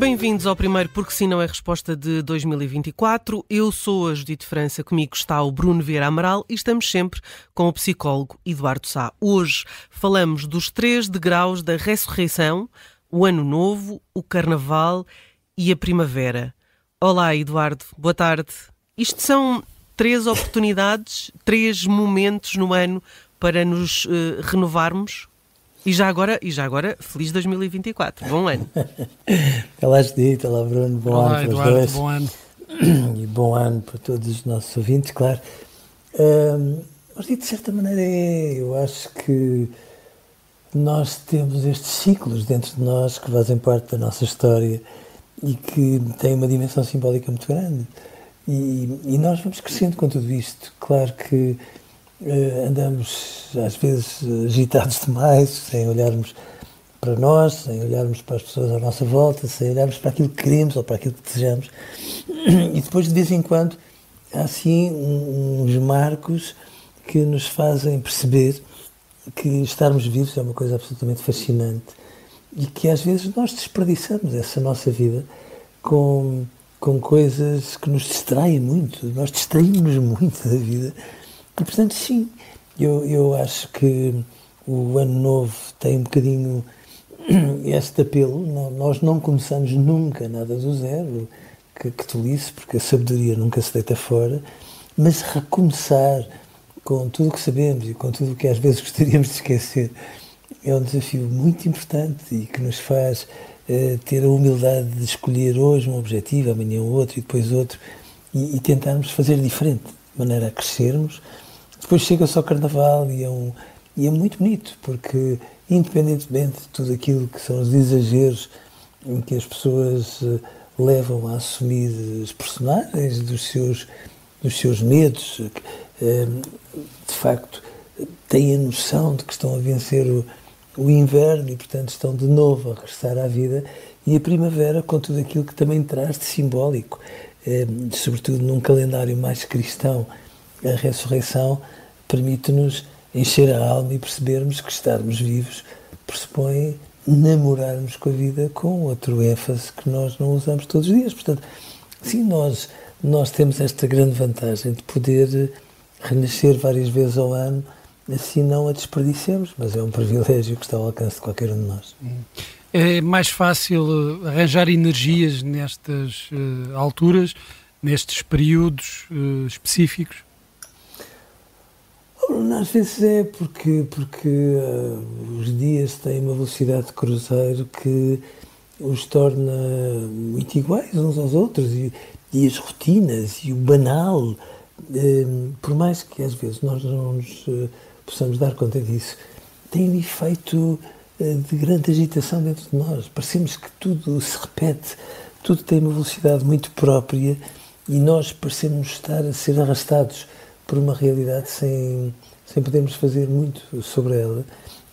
Bem-vindos ao primeiro Porque Sim Não é Resposta de 2024. Eu sou a Judite França, comigo está o Bruno Vieira Amaral e estamos sempre com o psicólogo Eduardo Sá. Hoje falamos dos três degraus da ressurreição, o Ano Novo, o Carnaval e a Primavera. Olá, Eduardo, boa tarde. Isto são três oportunidades, três momentos no ano para nos uh, renovarmos e já agora, e já agora, feliz 2024. Bom ano. olá, Judite. Olá, Bruno. Bom olá, ano para Eduardo, os dois. Bom ano. E bom ano para todos os nossos ouvintes, claro. Um, mas, de certa maneira, é, eu acho que nós temos estes ciclos dentro de nós que fazem parte da nossa história e que têm uma dimensão simbólica muito grande. E, e nós vamos crescendo com tudo isto. Claro que andamos às vezes agitados demais, sem olharmos para nós, sem olharmos para as pessoas à nossa volta, sem olharmos para aquilo que queremos ou para aquilo que desejamos. E depois, de vez em quando, há assim uns marcos que nos fazem perceber que estarmos vivos é uma coisa absolutamente fascinante e que às vezes nós desperdiçamos essa nossa vida com, com coisas que nos distraem muito. Nós distraímos muito da vida e, portanto, sim, eu, eu acho que o Ano Novo tem um bocadinho este apelo. Nós não começamos nunca nada do zero, que, que tolice, porque a sabedoria nunca se deita fora, mas recomeçar com tudo o que sabemos e com tudo o que às vezes gostaríamos de esquecer é um desafio muito importante e que nos faz uh, ter a humildade de escolher hoje um objetivo, amanhã outro e depois outro e, e tentarmos fazer diferente, de maneira a crescermos depois chega-se ao Carnaval e é, um, e é muito bonito, porque independentemente de tudo aquilo que são os exageros em que as pessoas eh, levam a assumir os personagens dos seus, dos seus medos, eh, de facto têm a noção de que estão a vencer o, o inverno e, portanto, estão de novo a regressar à vida, e a primavera com tudo aquilo que também traz de simbólico, eh, sobretudo num calendário mais cristão a ressurreição permite-nos encher a alma e percebermos que estarmos vivos pressupõe namorarmos com a vida com outro ênfase que nós não usamos todos os dias. Portanto, sim, nós, nós temos esta grande vantagem de poder renascer várias vezes ao ano, assim não a desperdicemos, mas é um privilégio que está ao alcance de qualquer um de nós. É mais fácil arranjar energias nestas uh, alturas, nestes períodos uh, específicos? Às vezes é porque, porque uh, os dias têm uma velocidade de cruzeiro que os torna muito iguais uns aos outros e, e as rotinas e o banal, uh, por mais que às vezes nós não nos uh, possamos dar conta disso, tem um efeito de grande agitação dentro de nós. Parecemos que tudo se repete, tudo tem uma velocidade muito própria e nós parecemos estar a ser arrastados por uma realidade sem, sem podermos fazer muito sobre ela.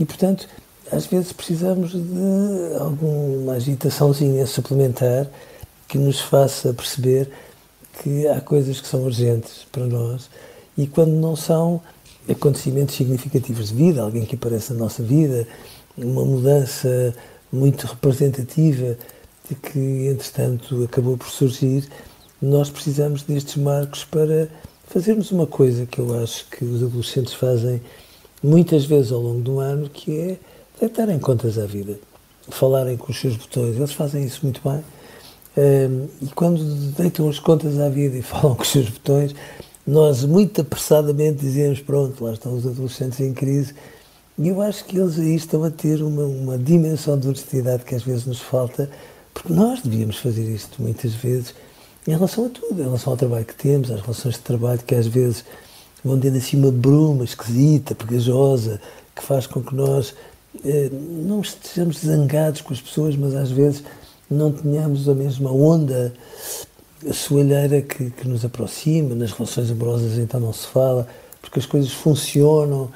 E, portanto, às vezes precisamos de alguma agitaçãozinha suplementar que nos faça perceber que há coisas que são urgentes para nós e quando não são acontecimentos significativos de vida, alguém que aparece na nossa vida, uma mudança muito representativa que, entretanto, acabou por surgir, nós precisamos destes marcos para fazermos uma coisa que eu acho que os adolescentes fazem muitas vezes ao longo do ano, que é deitarem contas à vida, falarem com os seus botões. Eles fazem isso muito bem. E quando deitam as contas à vida e falam com os seus botões, nós muito apressadamente dizemos: Pronto, lá estão os adolescentes em crise. E eu acho que eles aí estão a ter uma, uma dimensão de honestidade que às vezes nos falta, porque nós devíamos fazer isto muitas vezes em relação a tudo, em relação ao trabalho que temos, às relações de trabalho que às vezes vão tendo assim uma bruma esquisita, pegajosa, que faz com que nós eh, não estejamos zangados com as pessoas, mas às vezes não tenhamos a mesma onda soalheira que, que nos aproxima, nas relações amorosas então não se fala, porque as coisas funcionam,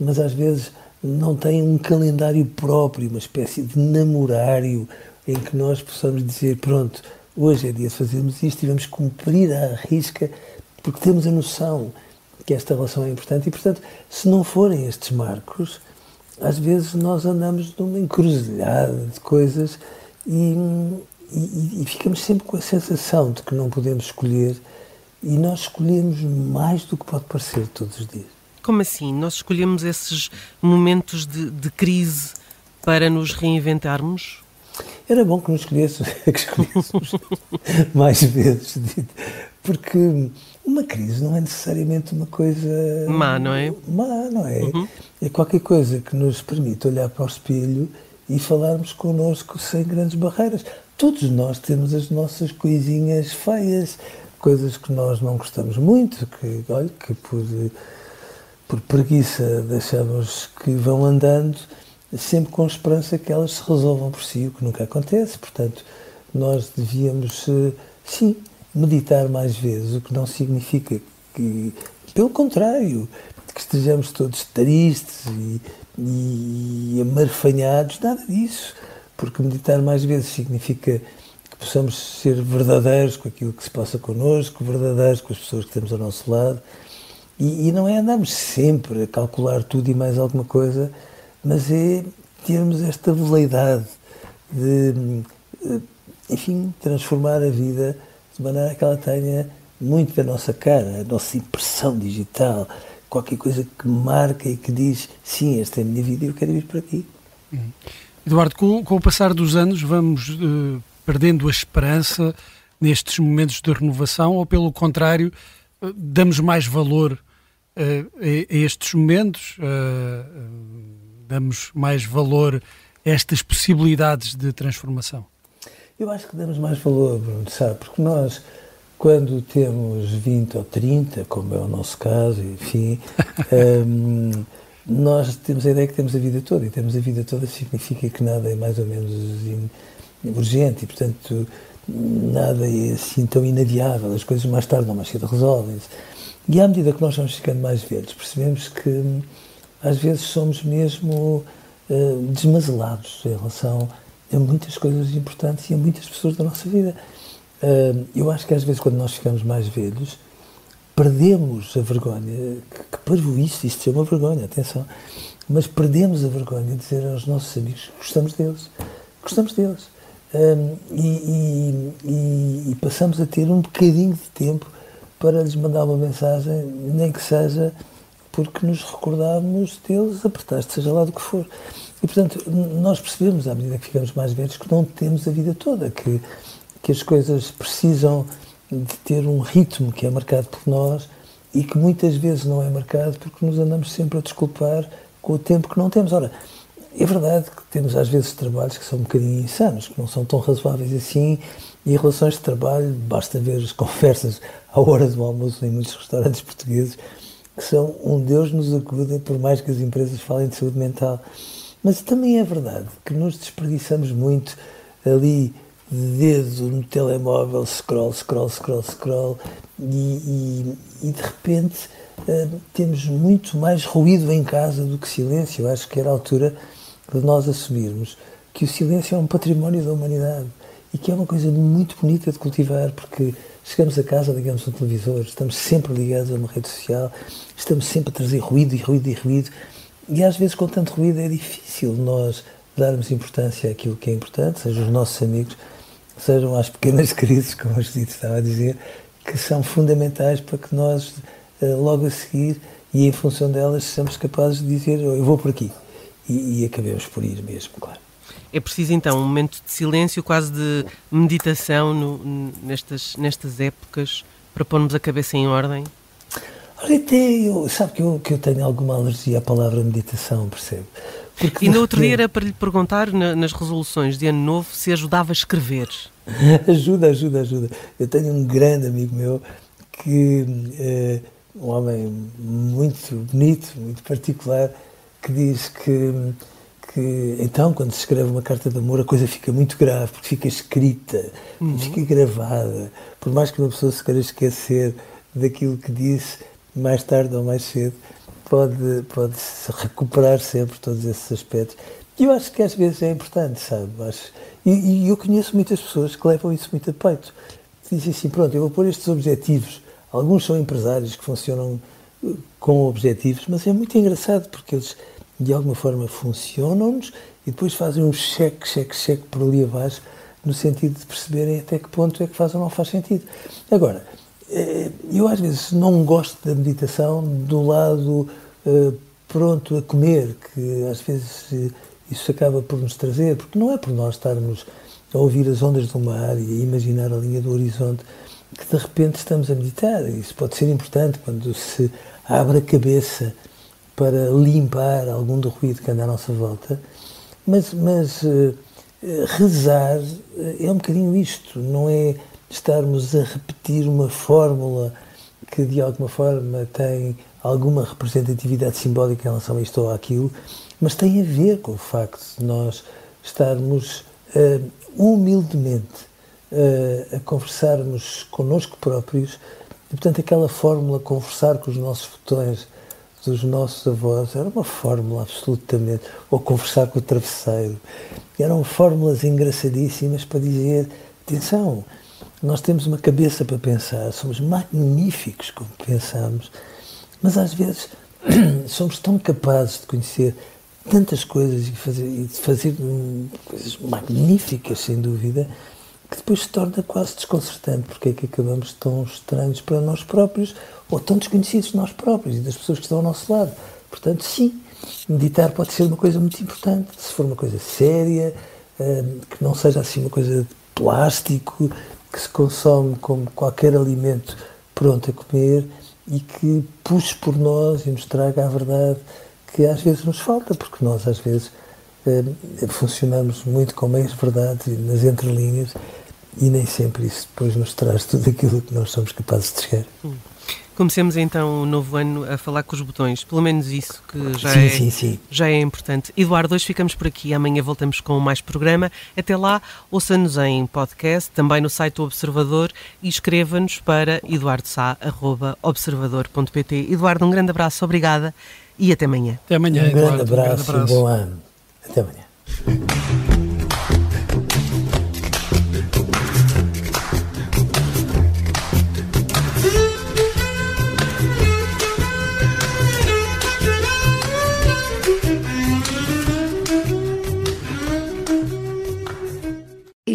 mas às vezes não têm um calendário próprio, uma espécie de namorário em que nós possamos dizer, pronto, hoje é dia de fazermos isto e vamos cumprir à risca, porque temos a noção que esta relação é importante e, portanto, se não forem estes marcos, às vezes nós andamos numa encruzilhada de coisas e, e, e, ficamos sempre com a sensação de que não podemos escolher e nós escolhemos mais do que pode parecer todos os dias. Como assim? Nós escolhemos esses momentos de, de crise para nos reinventarmos? Era bom que nos escolhêssemos, que escolhêssemos mais vezes, porque uma crise não é necessariamente uma coisa má, não é? Má, não é? Uhum. É qualquer coisa que nos permite olhar para o espelho e falarmos connosco sem grandes barreiras. Todos nós temos as nossas coisinhas feias, coisas que nós não gostamos muito, que, olha, que por, por preguiça deixamos que vão andando, sempre com esperança que elas se resolvam por si, o que nunca acontece. Portanto, nós devíamos, eh, sim, meditar mais vezes, o que não significa que, pelo contrário, que estejamos todos tristes e, e amarfanhados, nada disso. Porque meditar mais vezes significa que possamos ser verdadeiros com aquilo que se passa connosco, verdadeiros com as pessoas que temos ao nosso lado. E, e não é andarmos sempre a calcular tudo e mais alguma coisa, mas é termos esta veleidade de, enfim, transformar a vida de maneira que ela tenha muito da nossa cara, a nossa impressão digital, qualquer coisa que marca e que diz sim, esta é a minha vida e eu quero ir para aqui. Uhum. Eduardo, com, com, o passar dos anos vamos uh, perdendo a esperança nestes momentos de renovação ou pelo contrário uh, damos mais valor uh, a, a, estes momentos, damos mais valor a estas possibilidades de transformação? Eu acho que damos mais valor, Bruno, sabe? Porque nós, quando temos 20 ou 30, como é o nosso caso, enfim, um, nós temos a ideia que temos a vida toda, e temos a vida toda significa que nada é mais ou menos urgente, e portanto nada é assim tão inadiável, as coisas mais tarde ou mais cedo resolvem-se. E à medida que nós vamos ficando mais velhos, percebemos que às vezes somos mesmo uh, desmazelados em relação a muitas coisas importantes e a muitas pessoas da nossa vida. Uh, eu acho que às vezes, quando nós ficamos mais velhos, perdemos a vergonha, que, que parvoíce, isto é uma vergonha, atenção, mas perdemos a vergonha de dizer aos nossos amigos que gostamos deles, gostamos deles. Um, e, e, e, e, passamos a ter um bocadinho de tempo para lhes mandar uma mensagem, nem que seja porque nos recordarmos deles, apertaste, seja lá do que for. E, portanto, nós percebemos, à medida que ficamos mais velhos, que não temos a vida toda, que, que as coisas precisam de ter um ritmo que é marcado por nós e que muitas vezes não é marcado porque nos andamos sempre a desculpar com o tempo que não temos. Ora, é verdade que temos às vezes trabalhos que são um bocadinho insanos, que não são tão razoáveis assim, e em relações de trabalho, basta ver as conversas à hora do almoço em muitos restaurantes portugueses, que são um Deus nos acuda, por mais que as empresas falem de saúde mental. Mas também é verdade que nos desperdiçamos muito ali de dedo no telemóvel, scroll, scroll, scroll, scroll, e, e, e de repente uh, temos muito mais ruído em casa do que silêncio. Eu acho que era a altura de nós assumirmos que o silêncio é um património da humanidade e que é uma coisa muito bonita de cultivar, porque chegamos a casa, ligamos um televisor, estamos sempre ligados a uma rede social, estamos sempre a trazer ruído e ruído e ruído e às vezes, com tanto ruído, é difícil nós darmos importância àquilo que é importante, sejam os nossos amigos, sejam as pequenas crises, como a Judite estava a dizer, que são fundamentais para que nós, eh, logo a seguir, e em função delas, sejamos capazes de dizer: Eu vou por aqui. E, e acabemos por ir mesmo, claro. É preciso então um momento de silêncio, quase de meditação no, nestas, nestas épocas, para pormos a cabeça em ordem? Até eu, sabe que eu, que eu tenho alguma alergia à palavra meditação, percebe? Porque e no outro dia era para lhe perguntar nas resoluções de ano novo se ajudava a escrever. ajuda, ajuda, ajuda. Eu tenho um grande amigo meu que é um homem muito bonito, muito particular, que diz que, que então quando se escreve uma carta de amor a coisa fica muito grave, porque fica escrita, uhum. fica gravada. Por mais que uma pessoa se queira esquecer daquilo que disse, mais tarde ou mais cedo, pode, pode recuperar sempre todos esses aspectos. E eu acho que às vezes é importante, sabe? Acho, e, e, eu conheço muitas pessoas que levam isso muito a peito. Dizem assim, pronto, eu vou pôr estes objetivos. Alguns são empresários que funcionam eh, com objetivos, mas é muito engraçado porque eles, de alguma forma, funcionam-nos e depois fazem um cheque, cheque, cheque por ali abaixo, no sentido de perceberem até que ponto é que faz ou não faz sentido. Agora, eh, eu às vezes não gosto da meditação do lado eh, pronto a comer, que às vezes eh, isso acaba por nos trazer, porque não é por nós estarmos a ouvir as ondas do mar e a imaginar a linha do horizonte que de repente estamos a meditar. Isso pode ser importante quando se abre a cabeça para limpar algum do ruído que anda à nossa volta, mas, mas rezar é um bocadinho isto, não é estarmos a repetir uma fórmula que de alguma forma tem alguma representatividade simbólica em relação a isto ou aquilo, mas tem a ver com o facto de nós estarmos uh, humildemente uh, a conversarmos connosco próprios e, portanto, aquela fórmula conversar com os nossos botões dos nossos avós era uma fórmula absolutamente, ou conversar com o travesseiro, eram fórmulas engraçadíssimas para dizer, atenção, nós temos uma cabeça para pensar, somos magníficos como pensamos, mas às vezes somos tão capazes de conhecer tantas coisas e, fazer, e de fazer coisas magníficas, sem dúvida, que depois se torna quase desconcertante, porque é que acabamos tão estranhos para nós próprios ou tão desconhecidos de nós próprios e das pessoas que estão ao nosso lado. Portanto, sim, meditar pode ser uma coisa muito importante, se for uma coisa séria, eh, que não seja assim uma coisa de plástico, que se consome como qualquer alimento pronto a comer e que puxe por nós e nos traga a verdade que às vezes nos falta, porque nós às vezes eh, funcionamos muito com meias verdades nas entrelinhas e nem sempre isso depois nos traz tudo aquilo que nós somos capazes de chegar. Hum. Comecemos então o novo ano a falar com os botões, pelo menos isso que já, sim, é, sim, sim. já é importante. Eduardo, hoje ficamos por aqui, amanhã voltamos com mais programa. Até lá, ouça-nos em podcast, também no site do Observador e escreva-nos para eduardosá.observador.pt. Eduardo, um grande abraço, obrigada e até amanhã. Até amanhã, um Eduardo. Grande abraço, um grande abraço. bom ano. Até amanhã.